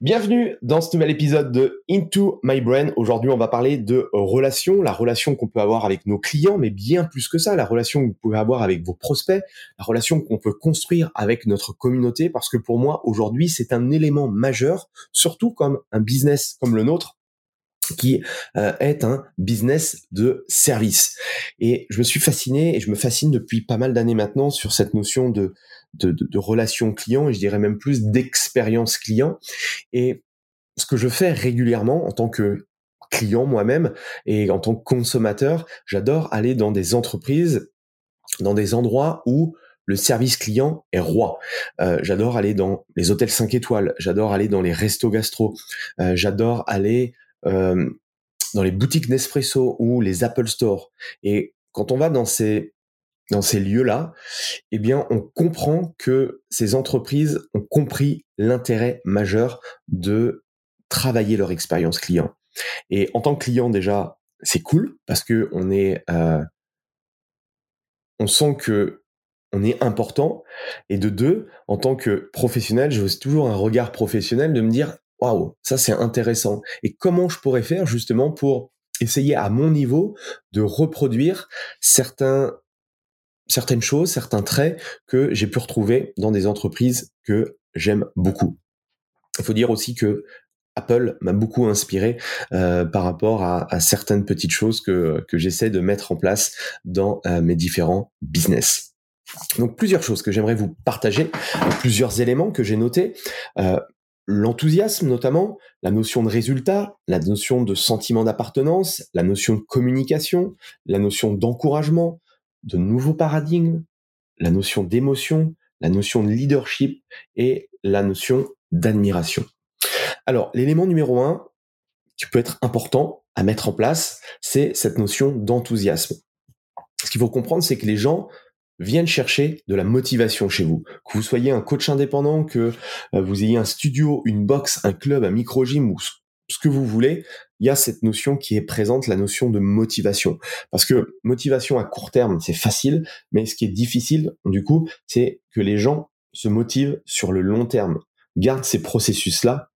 Bienvenue dans ce nouvel épisode de Into My Brain. Aujourd'hui, on va parler de relations, la relation qu'on peut avoir avec nos clients, mais bien plus que ça, la relation que vous pouvez avoir avec vos prospects, la relation qu'on peut construire avec notre communauté, parce que pour moi, aujourd'hui, c'est un élément majeur, surtout comme un business comme le nôtre, qui euh, est un business de service. Et je me suis fasciné et je me fascine depuis pas mal d'années maintenant sur cette notion de de, de, client et je dirais même plus d'expérience client. Et ce que je fais régulièrement en tant que client moi-même et en tant que consommateur, j'adore aller dans des entreprises, dans des endroits où le service client est roi. Euh, j'adore aller dans les hôtels 5 étoiles, j'adore aller dans les restos gastro, euh, j'adore aller euh, dans les boutiques Nespresso ou les Apple Store. Et quand on va dans ces dans ces lieux-là, eh bien, on comprend que ces entreprises ont compris l'intérêt majeur de travailler leur expérience client. Et en tant que client, déjà, c'est cool parce que on est, euh, on sent que on est important. Et de deux, en tant que professionnel, j'ai toujours un regard professionnel de me dire, waouh, ça c'est intéressant. Et comment je pourrais faire justement pour essayer à mon niveau de reproduire certains certaines choses, certains traits que j'ai pu retrouver dans des entreprises que j'aime beaucoup. Il faut dire aussi que Apple m'a beaucoup inspiré euh, par rapport à, certaines petites choses que, que j'essaie de mettre en place dans euh, mes différents business. Donc plusieurs choses que j'aimerais vous partager, plusieurs éléments que j'ai notés. Euh, l'enthousiasme notamment, la notion de résultat, la notion de sentiment d'appartenance, la notion de communication, la notion d'encouragement, de nouveaux paradigmes, la notion d'émotion, la notion de leadership et la notion d'admiration. Alors, l'élément numéro un qui peut être important à mettre en place, c'est cette notion d'enthousiasme. Ce qu'il faut comprendre, c'est que les gens viennent chercher de la motivation chez vous. Que vous soyez un coach indépendant, que euh, vous ayez un studio, une box, un club, un micro-gym ou ce que vous voulez, il y a cette notion qui est présente, la notion de motivation. Parce que motivation à court terme, c'est facile, mais ce qui est difficile, du coup, c'est que les gens se motivent sur le long terme, gardent ces processus-là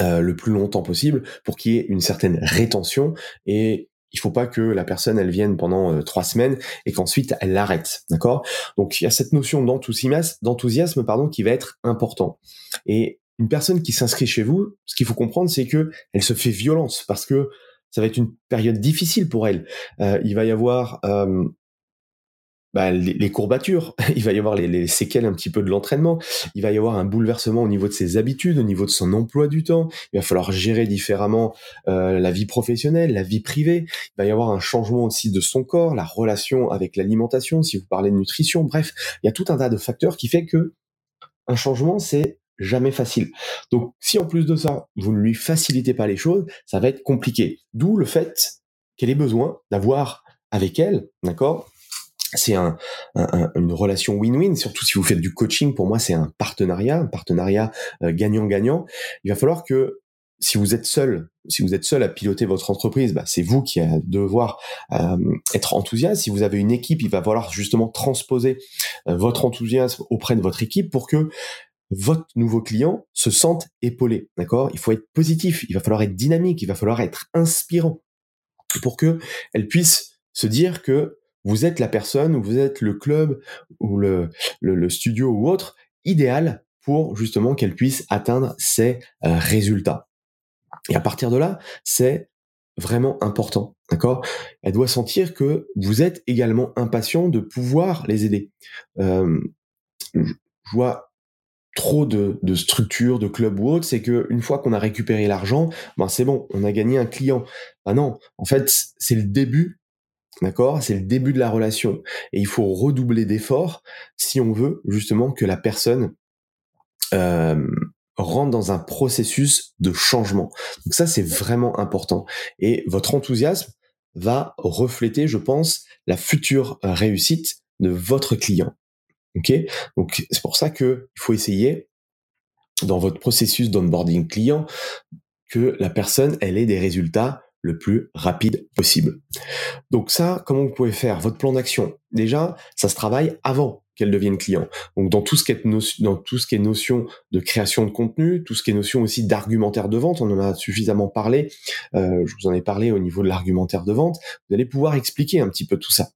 euh, le plus longtemps possible pour qu'il y ait une certaine rétention et il faut pas que la personne elle vienne pendant euh, trois semaines et qu'ensuite elle l'arrête, d'accord? Donc il y a cette notion d'enthousiasme, d'enthousiasme pardon, qui va être important. Et une personne qui s'inscrit chez vous, ce qu'il faut comprendre, c'est que elle se fait violence parce que ça va être une période difficile pour elle. Euh, il va y avoir euh, bah, les, courbatures, il va y avoir les, séquelles un petit peu de l'entraînement, il va y avoir un bouleversement au niveau de ses habitudes, au niveau de son emploi du temps, il va falloir gérer différemment euh, la vie professionnelle, la vie privée, il va y avoir un changement aussi de son corps, la relation avec l'alimentation, si vous parlez de nutrition, bref, il y a tout un tas de facteurs qui fait que un changement, c'est jamais facile. Donc, si en plus de ça, vous ne lui facilitez pas les choses, ça va être compliqué. D'où le fait qu'elle ait besoin d'avoir avec elle, d'accord? C'est un, une relation win-win, surtout si vous faites du coaching. Pour moi, c'est un partenariat, un partenariat euh, gagnant-gagnant. Il va falloir que si vous êtes seul, si vous êtes seul à piloter votre entreprise, bah, c'est vous qui allez devoir euh, être enthousiaste. Si vous avez une équipe, il va falloir justement transposer euh, votre enthousiasme auprès de votre équipe pour que votre nouveau client se sente épaulé, d'accord? Il faut être positif, il va falloir être dynamique, il va falloir être inspirant pour que elle puisse se dire que vous êtes la personne ou vous êtes le club ou le, studio ou autre idéal pour justement qu'elle puisse atteindre ses euh, résultats. Et à partir de là, c'est vraiment important, d'accord? Elle doit sentir que vous êtes également impatient de pouvoir les aider. Euh, je vois trop de, de structures, de clubs ou autres, c'est que une fois qu'on a récupéré l'argent, ben c'est bon, on a gagné un client. Ben non, en fait, c'est le début, d'accord? C'est le début de la relation, et il faut redoubler d'efforts si on veut justement que la personne rentre dans un processus de changement. Donc ça, c'est vraiment important. Et votre enthousiasme va refléter, je pense, la future réussite de votre client. Ok Donc c'est pour ça que il faut essayer dans votre processus d'onboarding client que la personne elle ait des résultats le plus rapide possible. Donc ça, comment vous pouvez faire votre plan d'action? Déjà, ça se travaille avant qu'elle devienne client. Donc dans tout ce qui est notion, dans tout ce qui est notion de création de contenu, tout ce qui est notion aussi d'argumentaire de vente, on en a suffisamment parlé. Euh, je vous en ai parlé au niveau de l'argumentaire de vente. Vous allez pouvoir expliquer un petit peu tout ça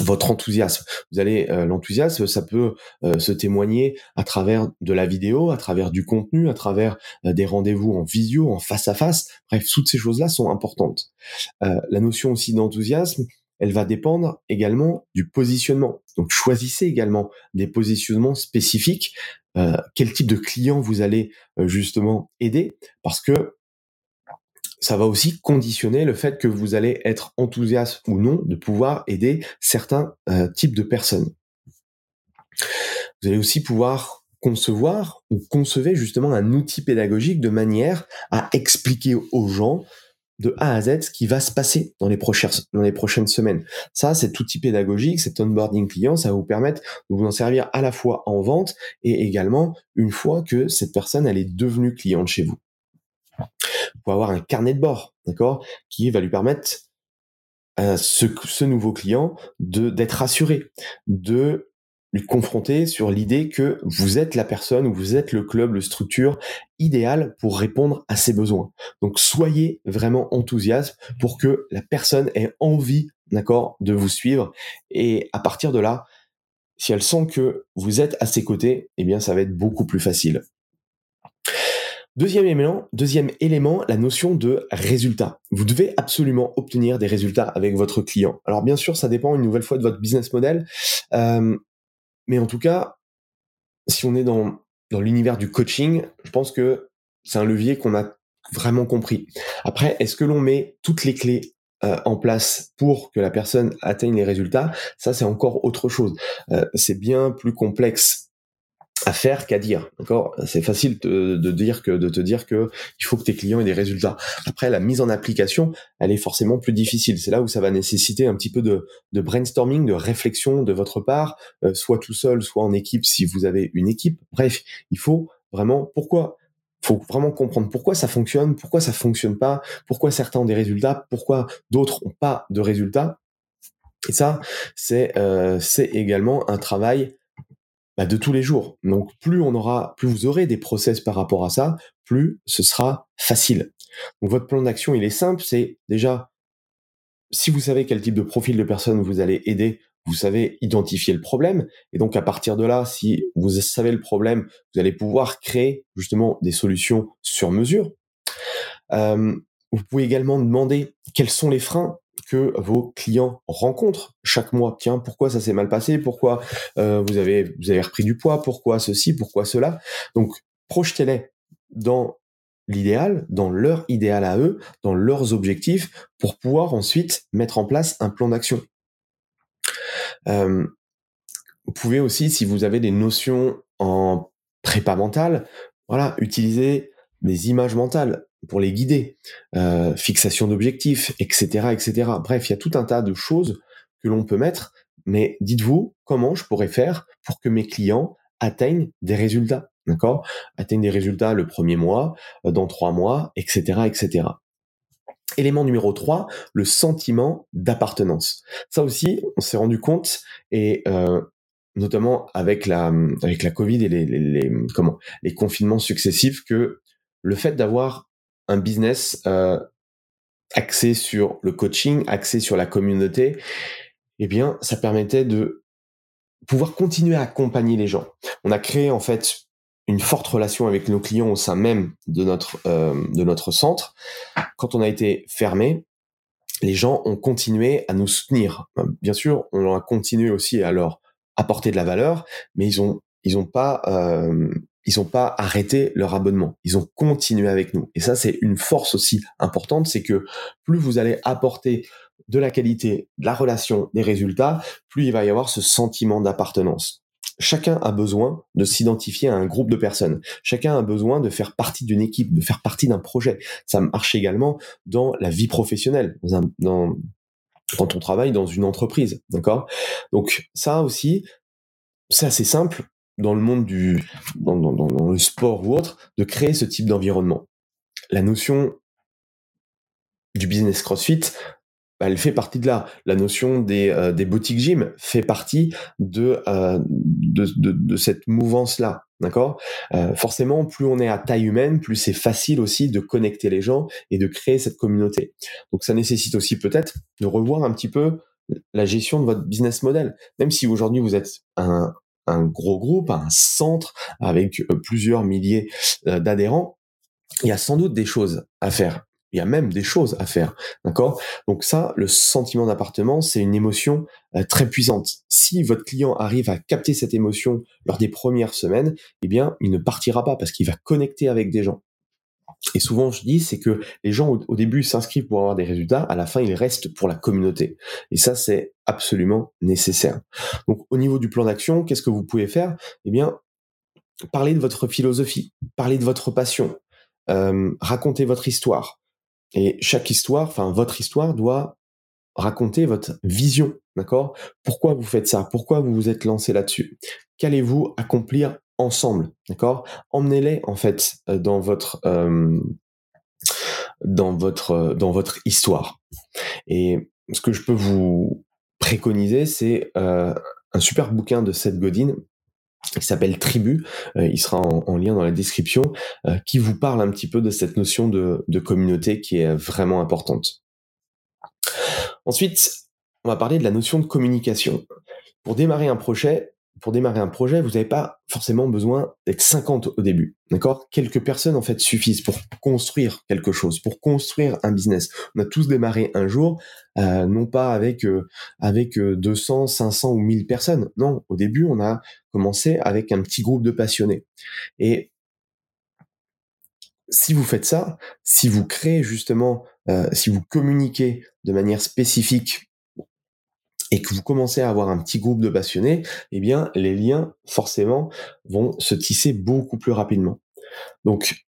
votre enthousiasme. Vous allez euh, l'enthousiasme, ça peut euh, se témoigner à travers de la vidéo, à travers du contenu, à travers euh, des rendez-vous en visio, en face à face. Bref, toutes ces choses-là sont importantes. la notion aussi d'enthousiasme, elle va dépendre également du positionnement. Donc choisissez également des positionnements spécifiques. quel type de client vous allez justement aider, parce que ça va aussi conditionner le fait que vous allez être enthousiaste ou non de pouvoir aider certains euh, types de personnes. Vous allez aussi pouvoir concevoir ou concevoir justement un outil pédagogique de manière à expliquer aux gens de A à Z ce qui va se passer dans les prochaines, dans les prochaines semaines. Ça, cet outil pédagogique, cet onboarding client, ça va vous permettre de vous en servir à la fois en vente et également une fois que cette personne, elle est devenue cliente chez vous pour avoir un carnet de bord, d'accord, qui va lui permettre à ce, ce nouveau client de d'être rassuré, de lui confronter sur l'idée que vous êtes la personne ou vous êtes le club, le structure idéal pour répondre à ses besoins. Donc soyez vraiment enthousiaste pour que la personne ait envie, d'accord, de vous suivre et à partir de là, si elle sent que vous êtes à ses côtés, eh bien ça va être beaucoup plus facile. Deuxième élément, la notion de résultat. Vous devez absolument obtenir des résultats avec votre client. Alors bien sûr, ça dépend une nouvelle fois de votre business model, euh, mais en tout cas, si on est dans dans l'univers du coaching, je pense que c'est un levier qu'on a vraiment compris. Après, est-ce que l'on met toutes les clés euh, en place pour que la personne atteigne les résultats? Ça, c'est encore autre chose. Euh, c'est bien plus complexe à faire qu'à dire. D'accord? C'est facile de, dire que de te dire que il faut que tes clients aient des résultats. Après, la mise en application, elle est forcément plus difficile. C'est là où ça va nécessiter un petit peu de, de brainstorming, de réflexion de votre part, euh, soit tout seul, soit en équipe si vous avez une équipe. Bref, il faut vraiment pourquoi? Faut vraiment comprendre pourquoi ça fonctionne, pourquoi ça fonctionne pas, pourquoi certains ont des résultats, pourquoi d'autres ont pas de résultats. Et ça, c'est euh, c'est également un travail bah, de tous les jours. Donc plus on aura, plus vous aurez des process par rapport à ça, plus ce sera facile. Donc votre plan d'action, il est simple, c'est déjà si vous savez quel type de profil de personne vous allez aider, vous savez identifier le problème. Et donc à partir de là, si vous savez le problème, vous allez pouvoir créer justement des solutions sur mesure. Euh, vous pouvez également demander quels sont les freins que vos clients rencontrent chaque mois. Tiens, pourquoi ça s'est mal passé? Pourquoi euh, vous avez vous avez repris du poids? Pourquoi ceci? Pourquoi cela? Donc projetez-les dans l'idéal, dans leur idéal à eux, dans leurs objectifs, pour pouvoir ensuite mettre en place un plan d'action. Euh, vous pouvez aussi, si vous avez des notions en prépa mentale, voilà, utiliser des images mentales pour les guider, euh, fixation d'objectifs, etc., etc. Bref, il y a tout un tas de choses que l'on peut mettre, mais dites-vous comment je pourrais faire pour que mes clients atteignent des résultats, d'accord? Atteignent des résultats le premier mois, euh, dans trois mois, etc., etc. Élément numéro 3, le sentiment d'appartenance. Ça aussi, on s'est rendu compte et euh, notamment avec la avec la Covid et les, les, les, comment les confinements successifs que le fait d'avoir un business euh, axé sur le coaching, axé sur la communauté, eh bien, ça permettait de pouvoir continuer à accompagner les gens. On a créé en fait une forte relation avec nos clients au sein même de notre euh, de notre centre. Quand on a été fermé, les gens ont continué à nous soutenir. Bien sûr, on a continué aussi à leur apporter de la valeur, mais ils ont ils ont pas euh, ils ont pas arrêté leur abonnement. Ils ont continué avec nous. Et ça, c'est une force aussi importante, c'est que plus vous allez apporter de la qualité, de la relation, des résultats, plus il va y avoir ce sentiment d'appartenance. Chacun a besoin de s'identifier à un groupe de personnes. Chacun a besoin de faire partie d'une équipe, de faire partie d'un projet. Ça marche également dans la vie professionnelle, dans quand on travaille dans une entreprise, d'accord? Donc ça aussi, c'est assez simple dans le monde du, dans, le sport ou autre, de créer ce type d'environnement. La notion du business CrossFit, elle fait partie de là. La notion des, euh, boutiques gym fait partie de, euh, de, cette mouvance-là. D'accord? Euh, Forcément, plus on est à taille humaine, plus c'est facile aussi de connecter les gens et de créer cette communauté. Donc ça nécessite aussi peut-être de revoir un petit peu la gestion de votre business model. Même si aujourd'hui vous êtes un, un gros groupe, un centre avec euh, plusieurs milliers euh, d'adhérents, il y a sans doute des choses à faire. Il y a même des choses à faire, d'accord? Donc ça, le sentiment d'appartement, c'est une émotion euh, très puissante. Si votre client arrive à capter cette émotion lors des premières semaines, eh bien, il ne partira pas parce qu'il va connecter avec des gens. Et souvent, je dis, c'est que les gens au, début s'inscrivent pour avoir des résultats, à la fin, ils restent pour la communauté. Et ça, c'est absolument nécessaire. Donc, au niveau du plan d'action, qu'est-ce que vous pouvez faire? Eh bien, parler de votre philosophie, parler de votre passion, euh, raconter votre histoire. Et chaque histoire, enfin, votre histoire doit raconter votre vision, d'accord? Pourquoi vous faites ça? Pourquoi vous vous êtes lancé là-dessus? Qu'allez-vous accomplir ensemble, d'accord? Emmenez-les en fait euh, dans votre euh, dans votre euh, dans votre histoire. Et ce que je peux vous préconiser, c'est un super bouquin de Seth Godin qui s'appelle Tribu. il sera en, lien dans la description, qui vous parle un petit peu de cette notion de, de communauté qui est vraiment importante. Ensuite, on va parler de la notion de communication. Pour démarrer un projet, pour démarrer un projet, vous n'avez pas forcément besoin d'être 50 au début, d'accord? Quelques personnes en fait suffisent pour construire quelque chose, pour construire un business. On a tous démarré un jour, euh, non pas avec euh, avec 200, euh, 500 ou 1000 personnes. Non, au début, on a commencé avec un petit groupe de passionnés. Et si vous faites ça, si vous créez justement, si vous communiquez de manière spécifique et que vous commencez à avoir un petit groupe de passionnés, eh bien, les liens, forcément, vont se tisser beaucoup plus rapidement. Donc,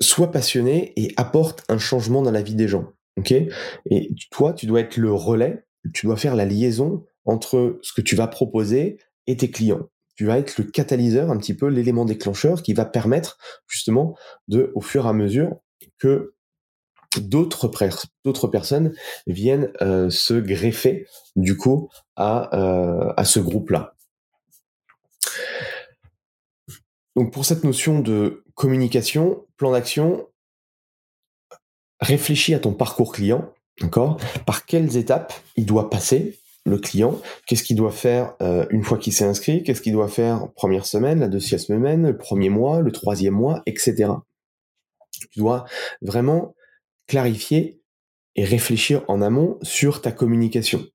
sois passionné et apporte un changement dans la vie des gens. ok? Et toi, tu dois être le relais, tu dois faire la liaison entre ce que tu vas proposer et tes clients. Tu vas être le catalyseur, un petit peu l'élément déclencheur qui va permettre justement de, au fur et à mesure que d'autres personnes viennent euh, se greffer du coup à, euh, à ce groupe-là. Donc pour cette notion de communication, plan d'action, réfléchis à ton parcours client, d'accord? Par quelles étapes il doit passer le client? Qu'est-ce qu'il doit faire euh, une fois qu'il s'est inscrit? Qu'est-ce qu'il doit faire première semaine, la deuxième semaine, le premier mois, le troisième mois, etc. Tu dois vraiment clarifier et réfléchir en amont sur ta communication.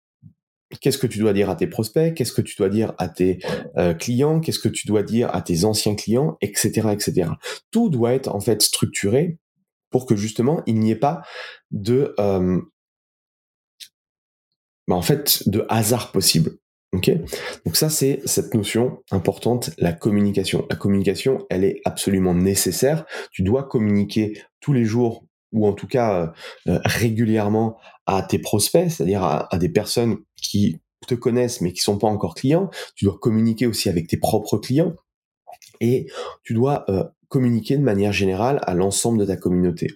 Qu'est-ce que tu dois dire à tes prospects? Qu'est-ce que tu dois dire à tes euh, clients? Qu'est-ce que tu dois dire à tes anciens clients? Etc. etc. Tout doit être en fait structuré pour que justement il n'y ait pas de euh, bah, en fait de hasard possible. Ok? Donc ça c'est cette notion importante, la communication. La communication, elle est absolument nécessaire. Tu dois communiquer tous les jours ou en tout cas euh, euh, régulièrement à tes prospects, c'est-à-dire à, des personnes qui te connaissent mais qui sont pas encore clients. Tu dois communiquer aussi avec tes propres clients et tu dois euh, communiquer de manière générale à l'ensemble de ta communauté.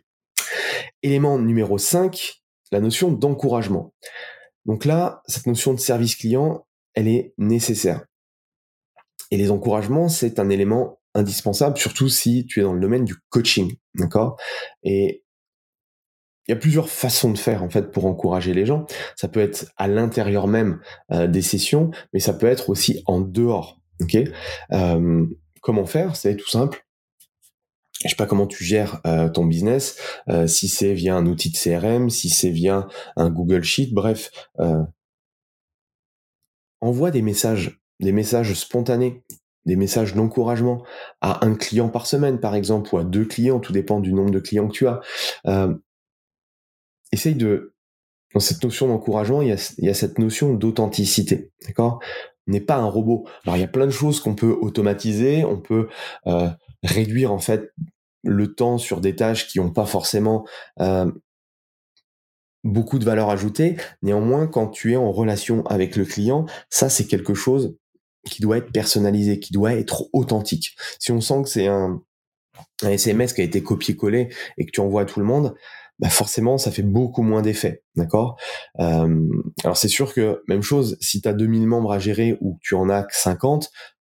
Élément numéro 5, la notion d'encouragement. Donc là, cette notion de service client, elle est nécessaire. Et les encouragements, c'est un élément indispensable, surtout si tu es dans le domaine du coaching, d'accord? Et il y a plusieurs façons de faire en fait pour encourager les gens. Ça peut être à l'intérieur même euh, des sessions, mais ça peut être aussi en dehors. Ok? Euh, comment faire? C'est tout simple. Je sais pas comment tu gères euh, ton business, euh, si c'est via un outil de CRM, si c'est via un Google Sheet, bref, euh, envoie des messages, des messages spontanés, des messages d'encouragement à un client par semaine, par exemple, ou à deux clients, tout dépend du nombre de clients que tu as. Essaye de, dans cette notion d'encouragement, il y a, cette notion d'authenticité, d'accord? N'est pas un robot. Alors il y a plein de choses qu'on peut automatiser, on peut euh, réduire en fait le temps sur des tâches qui n'ont pas forcément euh, beaucoup de valeur ajoutée. Néanmoins, quand tu es en relation avec le client, ça c'est quelque chose qui doit être personnalisé, qui doit être authentique. Si on sent que c'est un, un SMS qui a été copié-collé et que tu envoies à tout le monde, bah forcément ça fait beaucoup moins d'effet, d'accord? Euh, Alors c'est sûr que même chose, si tu as 2000 membres à gérer ou tu en as que 50,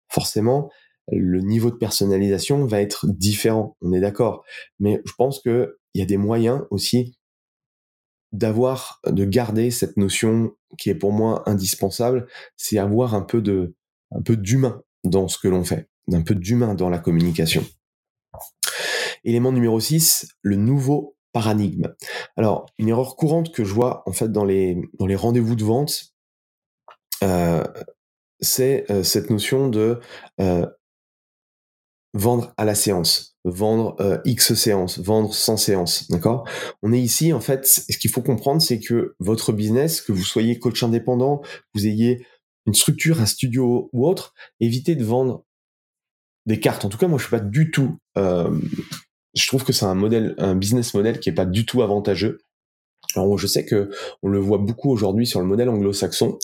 forcément le niveau de personnalisation va être différent, on est d'accord? Mais je pense que il y a des moyens aussi d'avoir, de garder cette notion qui est pour moi indispensable, c'est avoir un peu de, un peu d'humain dans ce que l'on fait, d'un peu d'humain dans la communication. Élément numéro 6, le nouveau paradigme. Alors, une erreur courante que je vois en fait dans les, rendez-vous de vente, euh, c'est euh, cette notion de euh, vendre à la séance, vendre X séances, vendre 100 séances, d'accord? On est ici, en fait, ce qu'il faut comprendre, c'est que votre business, que vous soyez coach indépendant, vous ayez une structure, un studio ou autre, évitez de vendre des cartes. En tout cas, moi, je suis pas du tout je trouve que c'est un modèle, un business model qui est pas du tout avantageux. Alors je sais que on le voit beaucoup aujourd'hui sur le modèle anglo-saxon,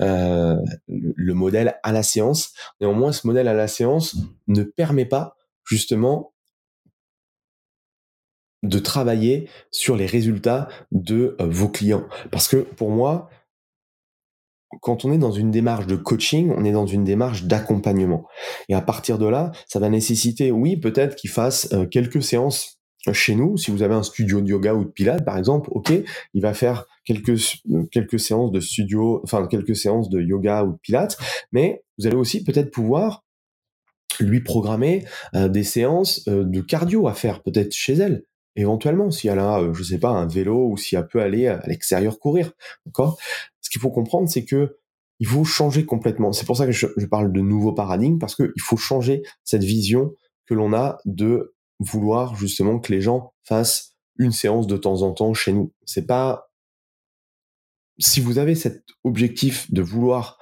euh, le modèle à la séance. Néanmoins, ce modèle à la séance ne permet pas justement de travailler sur les résultats de euh, vos clients. Parce que pour moi, quand on est dans une démarche de coaching, on est dans une démarche d'accompagnement. Et à partir de là, ça va nécessiter, oui, peut-être qu'il fasse euh, quelques séances chez nous. Si vous avez un studio de yoga ou de pilates, par exemple, ok, il va faire quelques quelques séances de studio, enfin quelques séances de yoga ou de pilates, mais vous allez aussi peut-être pouvoir lui programmer euh, des séances euh, de cardio à faire peut-être chez elle éventuellement si elle a je sais pas un vélo ou si elle peut aller à l'extérieur courir d'accord? Faut comprendre, c'est que il faut changer complètement. C'est pour ça que je, parle de nouveau paradigme, parce qu'il faut changer cette vision que l'on a de vouloir justement que les gens fassent une séance de temps en temps chez nous. C'est pas si vous avez cet objectif de vouloir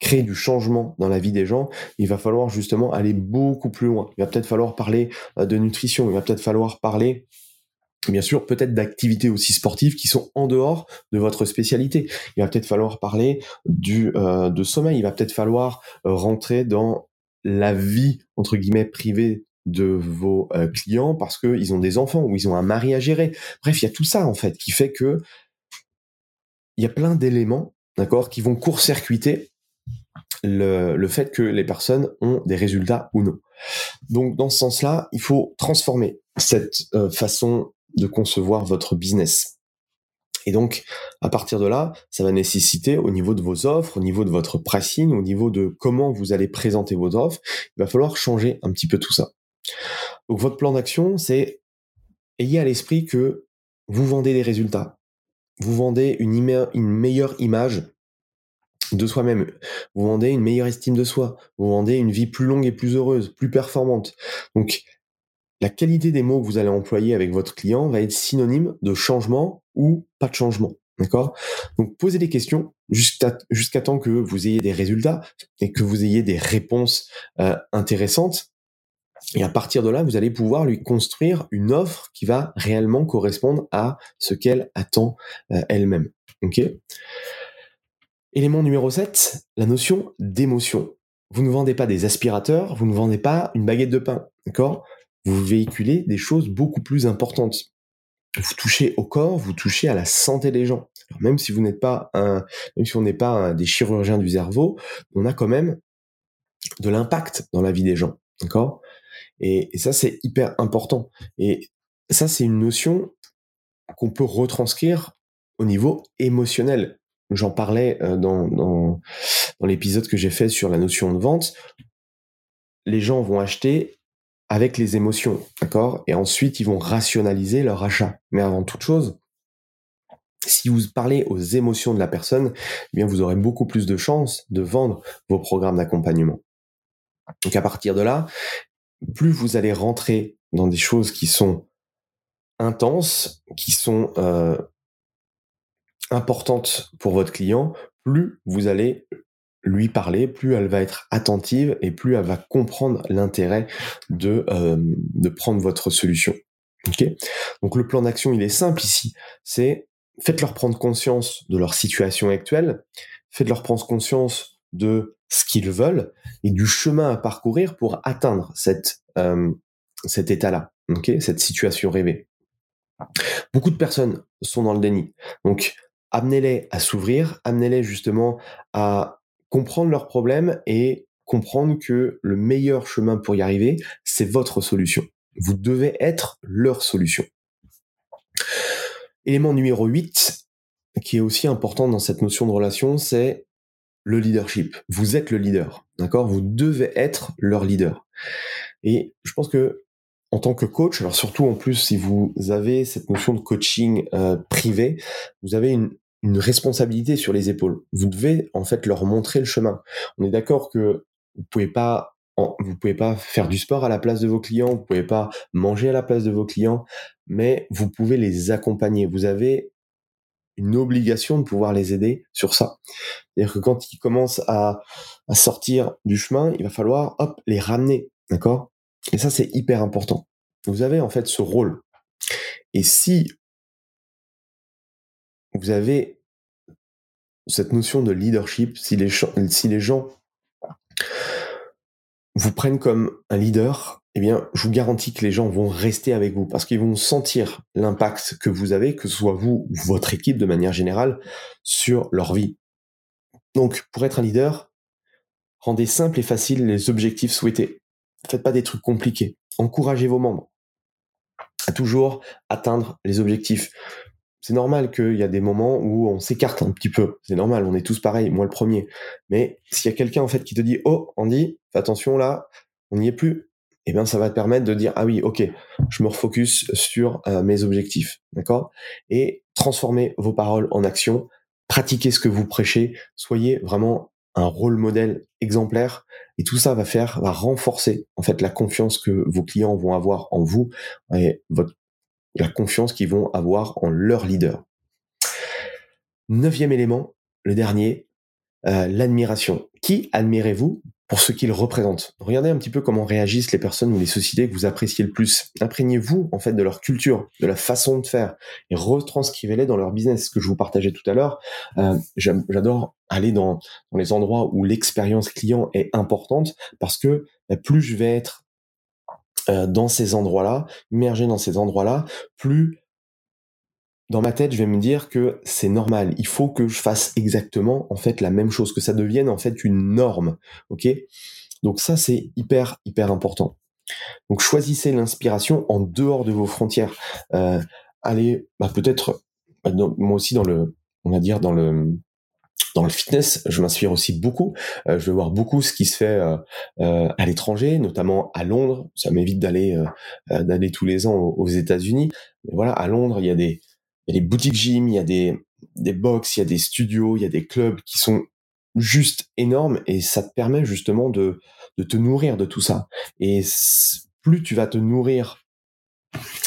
créer du changement dans la vie des gens, il va falloir justement aller beaucoup plus loin. Il va peut-être falloir parler euh, de nutrition, il va peut-être falloir parler bien sûr peut-être d'activités aussi sportives qui sont en dehors de votre spécialité. Il va peut-être falloir parler du euh, de sommeil, il va peut-être falloir euh, rentrer dans la vie entre guillemets privée de vos euh, clients parce qu'ils ont des enfants ou ils ont un mari à gérer. Bref, il y a tout ça en fait qui fait que il y a plein d'éléments, d'accord, qui vont court-circuiter le, le fait que les personnes ont des résultats ou non. Donc dans ce sens-là, il faut transformer cette façon de concevoir votre business. Et donc, à partir de là, ça va nécessiter au niveau de vos offres, au niveau de votre pricing, au niveau de comment vous allez présenter vos offres, il va falloir changer un petit peu tout ça. Donc, votre plan d'action, c'est ayez à l'esprit que vous vendez des résultats. Vous vendez une, une meilleure image de soi-même. Vous vendez une meilleure estime de soi. Vous vendez une vie plus longue et plus heureuse, plus performante. Donc, la qualité des mots que vous allez employer avec votre client va être synonyme de changement ou pas de changement. D'accord? Donc posez des questions jusqu'à temps que vous ayez des résultats et que vous ayez des réponses euh, intéressantes. Et à partir de là, vous allez pouvoir lui construire une offre qui va réellement correspondre à ce qu'elle attend euh, elle-même. Ok? Élément numéro 7, la notion d'émotion. Vous ne vendez pas des aspirateurs, vous ne vendez pas une baguette de pain. D'accord? Vous véhiculez des choses beaucoup plus importantes. Vous touchez au corps, vous touchez à la santé des gens. même si vous n'êtes pas un, même si on n'est pas des chirurgiens du cerveau, on a quand même de l'impact dans la vie des gens, d'accord? Et, ça c'est hyper important. Et ça c'est une notion qu'on peut retranscrire au niveau émotionnel. J'en parlais euh, dans, dans l'épisode que j'ai fait sur la notion de vente les gens vont acheter avec les émotions, d'accord? Et ensuite, ils vont rationaliser leur achat. Mais avant toute chose, si vous parlez aux émotions de la personne, eh bien vous aurez beaucoup plus de chances de vendre vos programmes d'accompagnement. Donc à partir de là, plus vous allez rentrer dans des choses qui sont intenses, qui sont euh, importantes pour votre client, plus vous allez lui parler, plus elle va être attentive et plus elle va comprendre l'intérêt de, euh, de prendre votre solution. Ok? Donc le plan d'action, il est simple ici. C'est faites-leur prendre conscience de leur situation actuelle, faites-leur prendre conscience de ce qu'ils veulent et du chemin à parcourir pour atteindre cette, euh, cet état-là, ok? Cette situation rêvée. Beaucoup de personnes sont dans le déni. Donc, amenez-les à s'ouvrir, amenez-les justement à comprendre leurs problèmes et comprendre que le meilleur chemin pour y arriver, c'est votre solution. Vous devez être leur solution. Élément numéro 8, qui est aussi important dans cette notion de relation, c'est le leadership. Vous êtes le leader, d'accord? Vous devez être leur leader. Et je pense que en tant que coach, alors surtout en plus si vous avez cette notion de coaching euh, privé, vous avez une, une responsabilité sur les épaules. Vous devez en fait leur montrer le chemin. On est d'accord que vous pouvez pas vous pouvez pas faire du sport à la place de vos clients, vous pouvez pas manger à la place de vos clients, mais vous pouvez les accompagner. Vous avez une obligation de pouvoir les aider sur ça. C'est-à-dire que quand ils commencent à, à, sortir du chemin, il va falloir hop les ramener, d'accord? Et ça c'est hyper important. Vous avez en fait ce rôle. Et si vous avez cette notion de leadership, si les, gens vous prennent comme un leader, eh bien, je vous garantis que les gens vont rester avec vous parce qu'ils vont sentir l'impact que vous avez, que ce soit vous ou votre équipe de manière générale, sur leur vie. Donc, pour être un leader, rendez simple et facile les objectifs souhaités. Faites pas des trucs compliqués. Encouragez vos membres à toujours atteindre les objectifs c'est normal qu'il y a des moments où on s'écarte un petit peu. C'est normal, on est tous pareils, moi le premier. Mais s'il y a quelqu'un en fait qui te dit "Oh, Andy, fais attention là, on n'y est plus." Eh bien, ça va te permettre de dire "Ah oui, OK, je me refocus sur euh, mes objectifs." D'accord? Et transformer vos paroles en action, pratiquez ce que vous prêchez, soyez vraiment un rôle modèle exemplaire et tout ça va faire va renforcer en fait la confiance que vos clients vont avoir en vous et votre la confiance qu'ils vont avoir en leur leader. Neuvième élément, le dernier, euh, l'admiration. Qui admirez-vous pour ce qu'ils représentent Regardez un petit peu comment réagissent les personnes ou les sociétés que vous appréciez le plus. Imprégnez-vous en fait de leur culture, de la façon de faire et retranscrivez-les dans leur business. Ce que je vous partageais tout à l'heure, euh, j'adore aller dans, dans les endroits où l'expérience client est importante parce que bah, plus je vais être euh, dans ces endroits-là, immergé dans ces endroits-là, plus dans ma tête, je vais me dire que c'est normal. Il faut que je fasse exactement en fait la même chose, que ça devienne en fait une norme. Ok? Donc ça, c'est hyper hyper important. Donc choisissez l'inspiration en dehors de vos frontières. Euh, allez, bah, peut-être bah, moi aussi dans le, on va dire dans le dans le fitness, je m'inspire aussi beaucoup. Euh, je vais voir beaucoup ce qui se fait euh, euh, à l'étranger, notamment à Londres. Ça m'évite d'aller d'aller tous les ans aux, États-Unis. Mais voilà, à Londres, il y a des boutiques gym, il y a des des box, il y a des studios, il y a des clubs qui sont juste énormes et ça te permet justement de de te nourrir de tout ça. Et plus tu vas te nourrir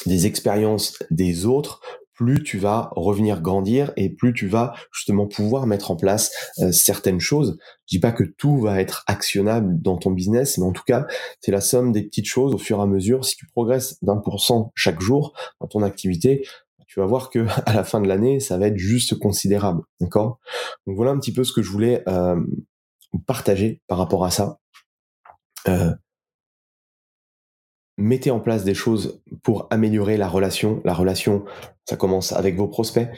des expériences des autres, plus tu vas revenir grandir et plus tu vas justement pouvoir mettre en place euh, certaines choses. Je dis pas que tout va être actionnable dans ton business, mais en tout cas, c'est la somme des petites choses au fur et à mesure. Si tu progresses d'un pour cent chaque jour dans ton activité, tu vas voir que à la fin de l'année, ça va être juste considérable. D'accord? Donc voilà un petit peu ce que je voulais euh, partager par rapport à ça. Euh, mettez en place des choses pour améliorer la relation. La relation, ça commence avec vos prospects,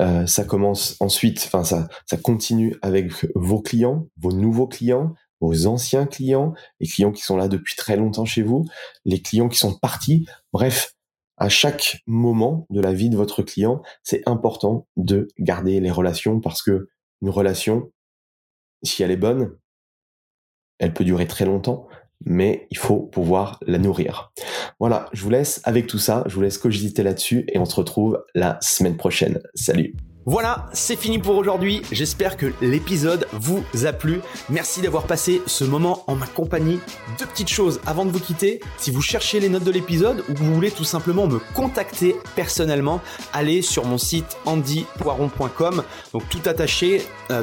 euh, ça commence ensuite, enfin ça, ça continue avec vos clients, vos nouveaux clients, vos anciens clients, les clients qui sont là depuis très longtemps chez vous, les clients qui sont partis. Bref, à chaque moment de la vie de votre client, c'est important de garder les relations parce que une relation, si elle est bonne, elle peut durer très longtemps mais il faut pouvoir la nourrir. Voilà, je vous laisse avec tout ça, je vous laisse cogiter là-dessus et on se retrouve la semaine prochaine. Salut voilà, c'est fini pour aujourd'hui. J'espère que l'épisode vous a plu. Merci d'avoir passé ce moment en ma compagnie. Deux petites choses avant de vous quitter. Si vous cherchez les notes de l'épisode ou que vous voulez tout simplement me contacter personnellement, allez sur mon site andypoiron.com. Donc tout attaché euh,